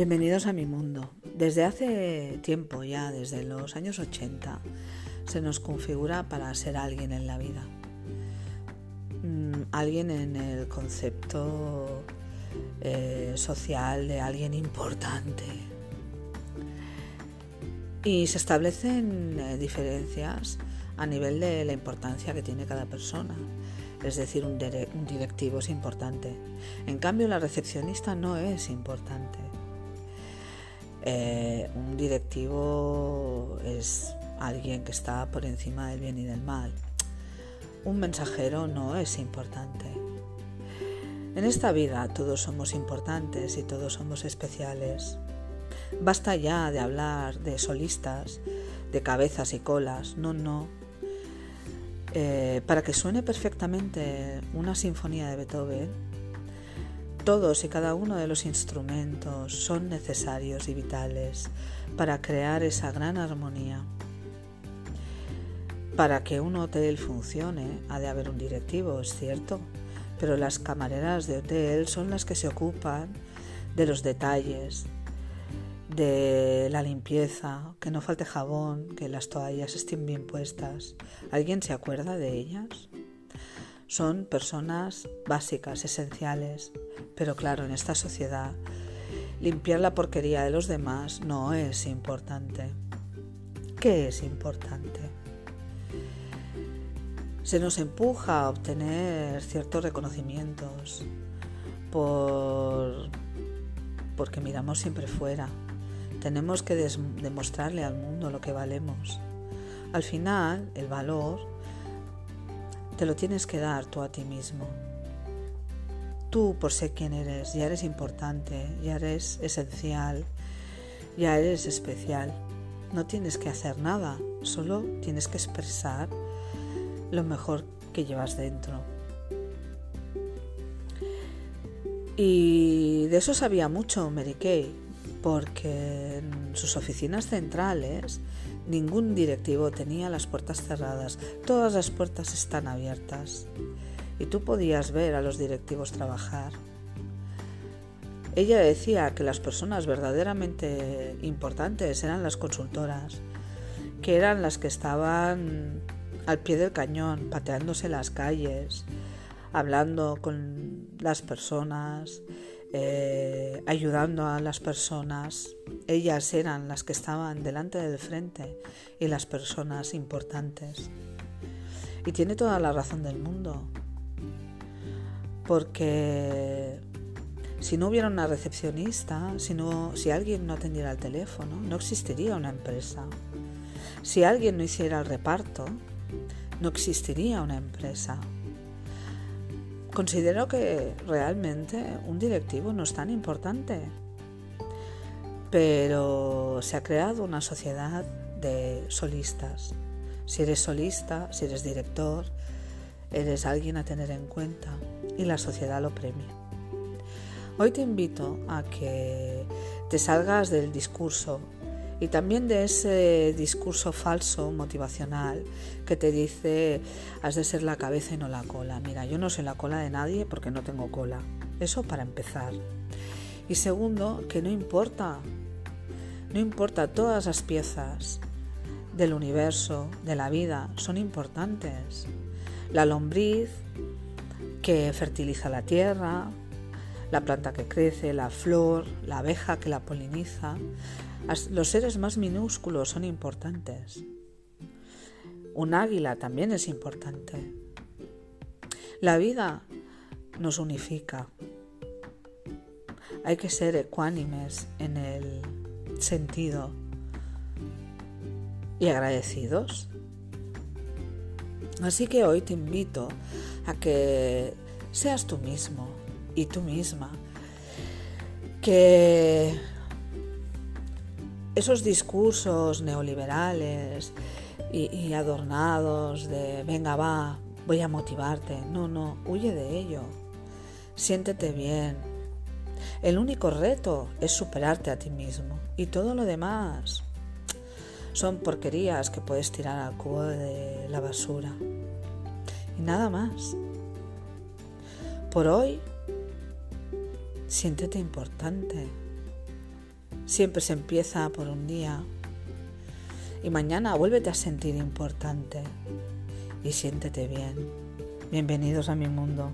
Bienvenidos a mi mundo. Desde hace tiempo ya, desde los años 80, se nos configura para ser alguien en la vida. Mm, alguien en el concepto eh, social de alguien importante. Y se establecen eh, diferencias a nivel de la importancia que tiene cada persona. Es decir, un directivo es importante. En cambio, la recepcionista no es importante eh, un directivo es alguien que está por encima del bien y del mal. Un mensajero no es importante. En esta vida todos somos importantes y todos somos especiales. Basta ya de hablar de solistas, de cabezas y colas. No, no. Eh, para que suene perfectamente una sinfonía de Beethoven, todos y cada uno de los instrumentos son necesarios y vitales para crear esa gran armonía. Para que un hotel funcione ha de haber un directivo, es cierto, pero las camareras de hotel son las que se ocupan de los detalles, de la limpieza, que no falte jabón, que las toallas estén bien puestas. ¿Alguien se acuerda de ellas? Son personas básicas, esenciales, pero claro, en esta sociedad limpiar la porquería de los demás no es importante. ¿Qué es importante? Se nos empuja a obtener ciertos reconocimientos por porque miramos siempre fuera. Tenemos que demostrarle al mundo lo que valemos. Al final, el valor te lo tienes que dar tú a ti mismo. Tú, por ser quien eres, ya eres importante, ya eres esencial, ya eres especial. No tienes que hacer nada, solo tienes que expresar lo mejor que llevas dentro. Y de eso sabía mucho Mary Kay, porque en sus oficinas centrales Ningún directivo tenía las puertas cerradas, todas las puertas están abiertas y tú podías ver a los directivos trabajar. Ella decía que las personas verdaderamente importantes eran las consultoras, que eran las que estaban al pie del cañón, pateándose las calles, hablando con las personas, eh, ayudando a las personas. Ellas eran las que estaban delante del frente y las personas importantes. Y tiene toda la razón del mundo, porque si no hubiera una recepcionista, si, no, si alguien no atendiera el teléfono, no existiría una empresa. Si alguien no hiciera el reparto, no existiría una empresa. Considero que realmente un directivo no es tan importante, pero se ha creado una sociedad de solistas. Si eres solista, si eres director, eres alguien a tener en cuenta y la sociedad lo premia. Hoy te invito a que te salgas del discurso y también de ese discurso falso motivacional que te dice has de ser la cabeza y no la cola. Mira, yo no soy la cola de nadie porque no tengo cola. Eso para empezar. Y segundo, que no importa, no importa, todas las piezas del universo, de la vida, son importantes. La lombriz que fertiliza la tierra, la planta que crece, la flor, la abeja que la poliniza, los seres más minúsculos son importantes. Un águila también es importante. La vida nos unifica. Hay que ser ecuánimes en el sentido y agradecidos. Así que hoy te invito a que seas tú mismo y tú misma, que esos discursos neoliberales y, adornados de venga va, voy a motivarte. No, no, huye de ello. Siéntete bien. El único reto es superarte a ti mismo y todo lo demás son porquerías que puedes tirar al cubo de la basura. Y nada más. Por hoy, siéntete importante. Siempre se empieza por un día y mañana vuélvete a sentir importante y siéntete bien. Bienvenidos a mi mundo.